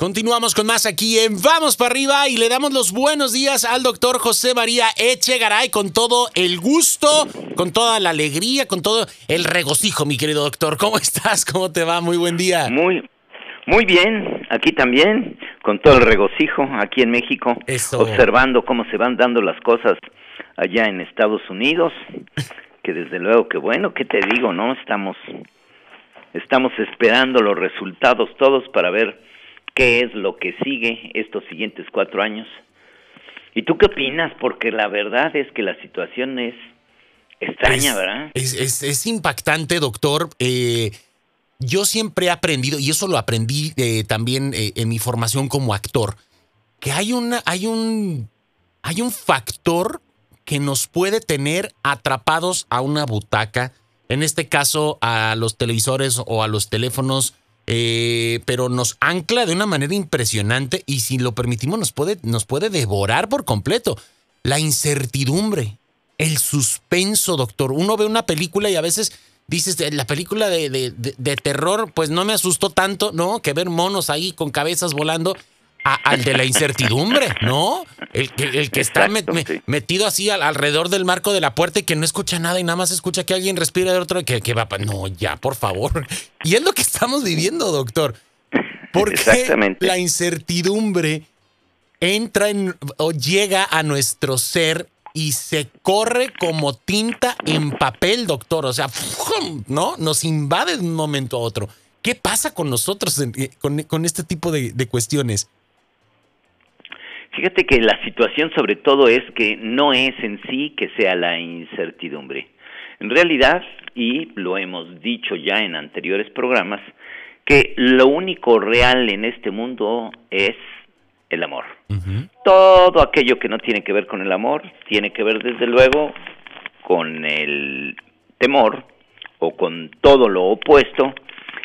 Continuamos con más aquí en Vamos para arriba y le damos los buenos días al doctor José María Echegaray con todo el gusto, con toda la alegría, con todo el regocijo, mi querido doctor. ¿Cómo estás? ¿Cómo te va? Muy buen día. Muy, muy bien, aquí también, con todo el regocijo, aquí en México, observando cómo se van dando las cosas allá en Estados Unidos, que desde luego que bueno, ¿qué te digo? No estamos estamos esperando los resultados todos para ver qué es lo que sigue estos siguientes cuatro años. ¿Y tú qué opinas? Porque la verdad es que la situación es extraña, ¿verdad? Es, es, impactante, doctor. Eh, yo siempre he aprendido, y eso lo aprendí eh, también eh, en mi formación como actor, que hay, una, hay, un, hay un factor que nos puede tener atrapados a una butaca, en este caso a los televisores o a los teléfonos eh, pero nos ancla de una manera impresionante y si lo permitimos nos puede, nos puede devorar por completo. La incertidumbre, el suspenso, doctor. Uno ve una película y a veces dices, la película de, de terror, pues no me asustó tanto, ¿no? Que ver monos ahí con cabezas volando al de la incertidumbre, ¿no? El, el que está metido así alrededor del marco de la puerta y que no escucha nada y nada más escucha que alguien respira de otro que, que va. No, ya, por favor. Y es lo que estamos viviendo, doctor. Porque la incertidumbre entra en, o llega a nuestro ser y se corre como tinta en papel, doctor. O sea, ¿no? Nos invade de un momento a otro. ¿Qué pasa con nosotros con, este tipo de cuestiones? Fíjate que la situación sobre todo es que no es en sí que sea la incertidumbre. En realidad, y lo hemos dicho ya en anteriores programas, que lo único real en este mundo es el amor. Todo aquello que no tiene que ver con el amor tiene que ver desde luego con el temor o con todo lo opuesto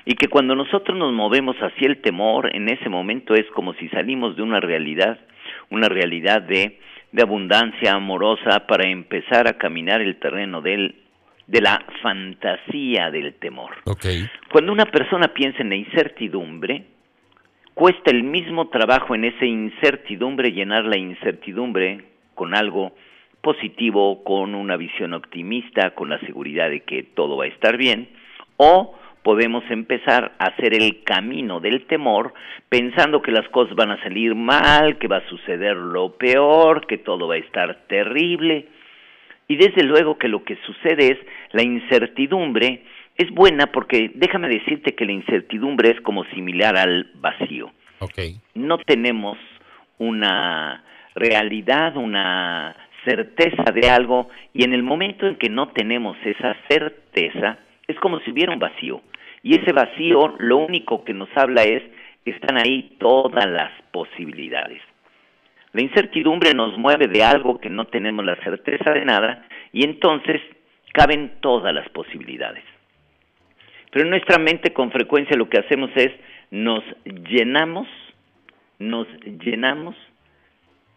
y que cuando nosotros nos movemos hacia el temor, en ese momento es como si salimos de una realidad una realidad de, de abundancia amorosa para empezar a caminar el terreno del, de la fantasía del temor. Cuando una persona piensa en la incertidumbre, cuesta el mismo trabajo en esa incertidumbre llenar la incertidumbre con algo positivo, con una visión optimista, con la seguridad de que todo va a estar bien, o podemos empezar a hacer el camino del temor pensando que las cosas van a salir mal, que va a suceder lo peor, que todo va a estar terrible. Y desde luego que lo que sucede es la incertidumbre es buena porque déjame decirte que la incertidumbre es como similar al vacío. No tenemos una realidad, una certeza de algo y en el momento en que no tenemos esa certeza es como si hubiera un vacío. Y ese vacío lo único que nos habla es que están ahí todas las posibilidades. La incertidumbre nos mueve de algo que no tenemos la certeza de nada y entonces caben todas las posibilidades. Pero en nuestra mente con frecuencia lo que hacemos es nos llenamos, nos llenamos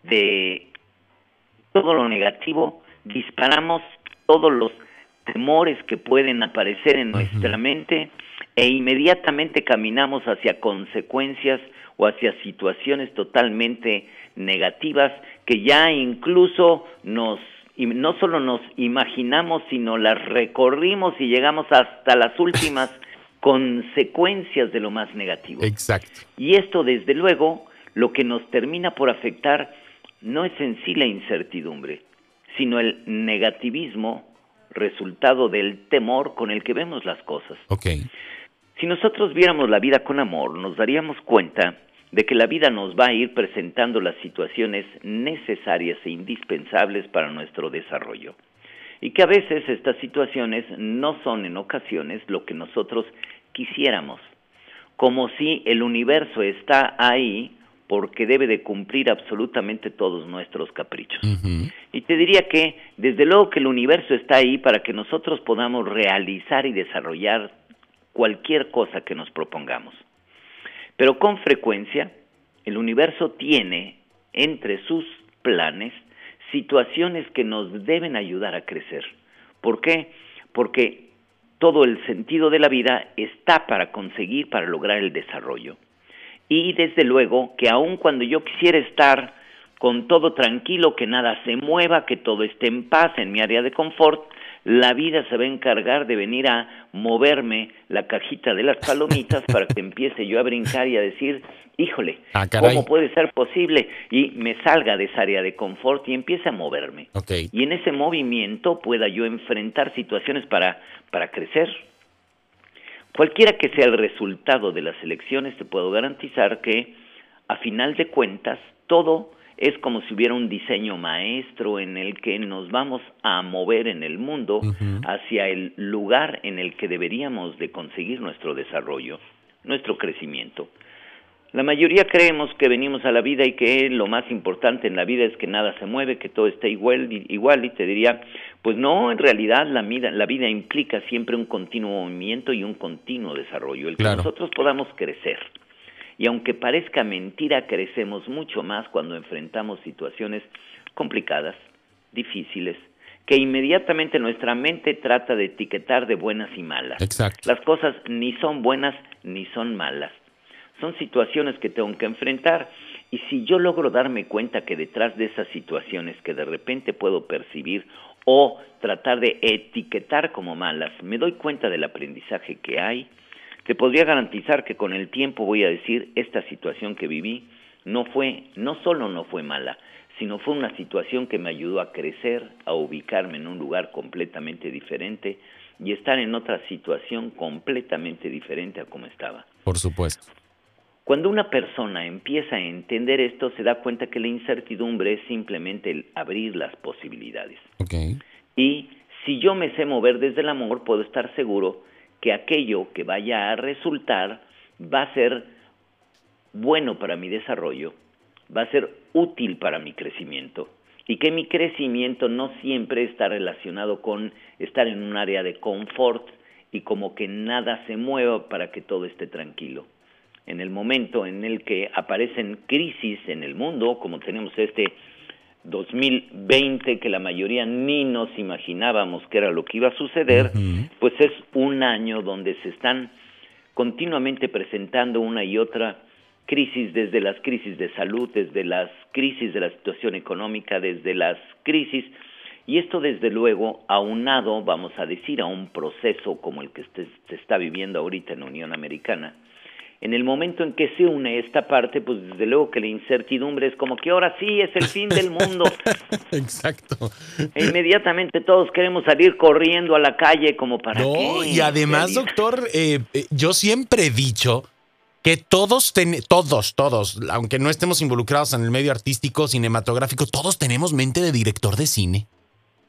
de todo lo negativo, disparamos todos los temores que pueden aparecer en nuestra mente e inmediatamente caminamos hacia consecuencias o hacia situaciones totalmente negativas que ya incluso nos no solo nos imaginamos, sino las recorrimos y llegamos hasta las últimas consecuencias de lo más negativo. Exacto. Y esto, desde luego, lo que nos termina por afectar no es en sí la incertidumbre, sino el negativismo resultado del temor con el que vemos las cosas. Okay. Si nosotros viéramos la vida con amor, nos daríamos cuenta de que la vida nos va a ir presentando las situaciones necesarias e indispensables para nuestro desarrollo. Y que a veces estas situaciones no son en ocasiones lo que nosotros quisiéramos, como si el universo está ahí porque debe de cumplir absolutamente todos nuestros caprichos. Y te diría que desde luego que el universo está ahí para que nosotros podamos realizar y desarrollar cualquier cosa que nos propongamos. Pero con frecuencia el universo tiene entre sus planes situaciones que nos deben ayudar a crecer. ¿Por qué? Porque todo el sentido de la vida está para conseguir, para lograr el desarrollo. Y desde luego que aun cuando yo quisiera estar con todo tranquilo, que nada se mueva, que todo esté en paz en mi área de confort, la vida se va a encargar de venir a moverme la cajita de las palomitas para que empiece yo a brincar y a decir, híjole, Ah, ¿cómo puede ser posible? Y me salga de esa área de confort y empiece a moverme. Y en ese movimiento pueda yo enfrentar situaciones para, para crecer. Cualquiera que sea el resultado de las elecciones, te puedo garantizar que, a final de cuentas, todo es como si hubiera un diseño maestro en el que nos vamos a mover en el mundo hacia el lugar en el que deberíamos de conseguir nuestro desarrollo, nuestro crecimiento. La mayoría creemos que venimos a la vida y que lo más importante en la vida es que nada se mueve, que todo está igual, igual y te diría, pues no, en realidad la vida, la vida implica siempre un continuo movimiento y un continuo desarrollo, el que Claro. nosotros podamos crecer. Y aunque parezca mentira, crecemos mucho más cuando enfrentamos situaciones complicadas, difíciles, que inmediatamente nuestra mente trata de etiquetar de buenas y malas. Exacto. Las cosas ni son buenas ni son malas. Son situaciones que tengo que enfrentar y si yo logro darme cuenta que detrás de esas situaciones que de repente puedo percibir o tratar de etiquetar como malas, me doy cuenta del aprendizaje que hay, te podría garantizar que con el tiempo voy a decir esta situación que viví no fue, no solo no fue mala, sino fue una situación que me ayudó a crecer, a ubicarme en un lugar completamente diferente y estar en otra situación completamente diferente a como estaba. Por supuesto. Cuando una persona empieza a entender esto, se da cuenta que la incertidumbre es simplemente el abrir las posibilidades. Ok. Y si yo me sé mover desde el amor, puedo estar seguro que aquello que vaya a resultar va a ser bueno para mi desarrollo, va a ser útil para mi crecimiento y que mi crecimiento no siempre está relacionado con estar en un área de confort y como que nada se mueva para que todo esté tranquilo. En el momento en el que aparecen crisis en el mundo, como tenemos este 2020 que la mayoría ni nos imaginábamos que era lo que iba a suceder, pues es un año donde se están continuamente presentando una y otra crisis, desde las crisis de salud, desde las crisis de la situación económica, desde las crisis, y esto desde luego aunado, vamos a decir, a un proceso como el que se está viviendo ahorita en la Unión Americana, en el momento en que se une esta parte, pues desde luego que la incertidumbre es como que ahora sí es el fin del mundo. Exacto. E inmediatamente todos queremos salir corriendo a la calle como para No, qué, y además, doctor, eh, eh, yo siempre he dicho que todos, ten- todos, todos, aunque no estemos involucrados en el medio artístico, cinematográfico, todos tenemos mente de director de cine,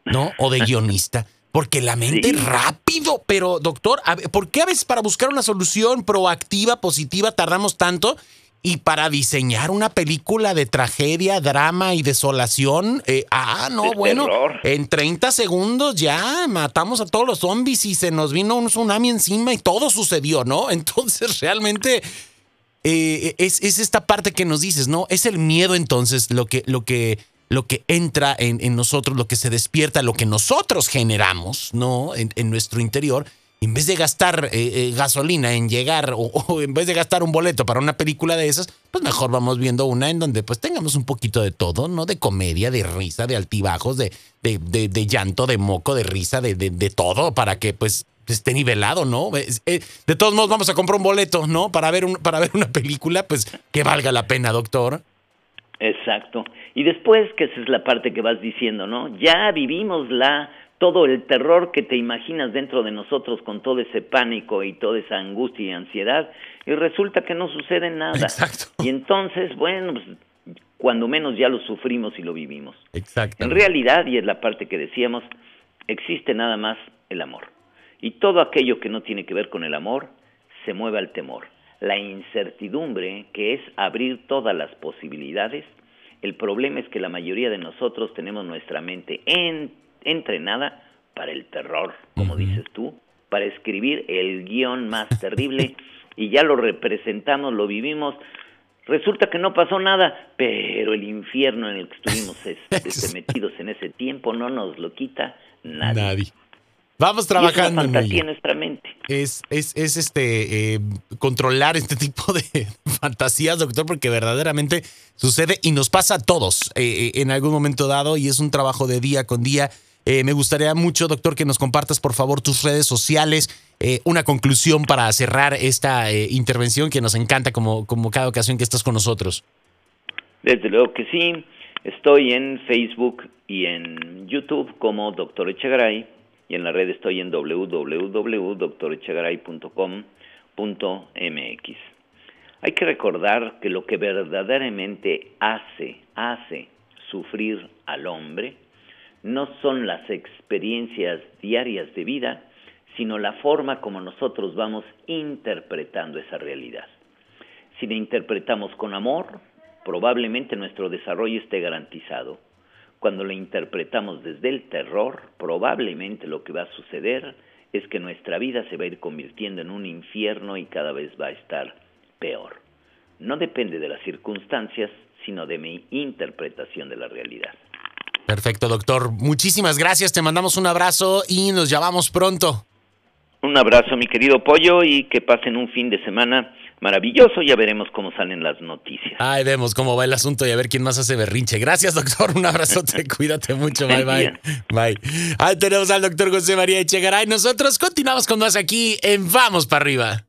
¿no? O de guionista. Porque la mente Sí. es rápido, pero doctor, ¿por qué a veces para buscar una solución proactiva, positiva, tardamos tanto? Y para diseñar una película de tragedia, drama y desolación, eh, ah, no, De bueno, terror. en 30 segundos ya matamos a todos los zombies y se nos vino un tsunami encima y todo sucedió, ¿no? Entonces realmente eh, es, es esta parte que nos dices, ¿no? Es el miedo entonces lo que, lo que, lo que entra en, nosotros, lo que se despierta, lo que nosotros generamos, ¿no? En, en nuestro interior. En vez de gastar eh, eh, gasolina en llegar o, o en vez de gastar un boleto para una película de esas, pues mejor vamos viendo una en donde pues tengamos un poquito de todo, ¿no? De comedia, de risa, de altibajos, de, de, de- de llanto, de moco, de risa, de, de- todo para que pues esté nivelado, ¿no? Eh, de todos modos vamos a comprar un boleto, ¿no? Para ver, un, para ver una película, pues que valga la pena, doctor. Exacto. Y después, que esa es la parte que vas diciendo, ¿no? Ya vivimos la todo el terror que te imaginas dentro de nosotros con todo ese pánico y toda esa angustia y ansiedad y resulta que no sucede nada. Exacto. Y entonces, bueno, pues, cuando menos ya lo sufrimos y lo vivimos. Exacto. En realidad, y es la parte que decíamos, existe nada más el amor. Y todo aquello que no tiene que ver con el amor se mueve al temor. La incertidumbre, que es abrir todas las posibilidades, el problema es que la mayoría de nosotros tenemos nuestra mente en- entrenada para el terror, como dices tú, para escribir el guion más terrible y ya lo representamos, lo vivimos. Resulta que no pasó nada, pero el infierno en el que estuvimos este, metidos en ese tiempo no nos lo quita nadie. Nadie. Vamos trabajando en ello. nuestra mente. es, es, es este eh, controlar este tipo de fantasías, doctor, porque verdaderamente sucede y nos pasa a todos eh, en algún momento dado y es un trabajo de día con día. me gustaría mucho, doctor, que nos compartas, por favor, tus redes sociales. una conclusión para cerrar esta intervención que nos encanta como, como cada ocasión que estás con nosotros. Desde luego que sí. Estoy en Facebook y en YouTube como Doctor Echegaray y en la red estoy en www.doctorechegaray.com.mx. Hay que recordar que lo que verdaderamente hace, hace sufrir al hombre no son las experiencias diarias de vida, sino la forma como nosotros vamos interpretando esa realidad. Si la interpretamos con amor, probablemente nuestro desarrollo esté garantizado. Cuando la interpretamos desde el terror, probablemente lo que va a suceder es que nuestra vida se va a ir convirtiendo en un infierno y cada vez va a estar peor. No depende de las circunstancias, sino de mi interpretación de la realidad. Perfecto, doctor. Muchísimas gracias. Te mandamos un abrazo y nos llamamos pronto. Un abrazo, mi querido Pollo, y que pasen un fin de semana maravilloso. Ya veremos cómo salen las noticias. Ay, vemos cómo va el asunto y a ver quién más hace berrinche. Gracias, doctor. Un abrazote. Cuídate mucho. Bye, bye. Bye. Ahí tenemos al doctor José María Echegaray. Nosotros continuamos con más aquí en Vamos para arriba.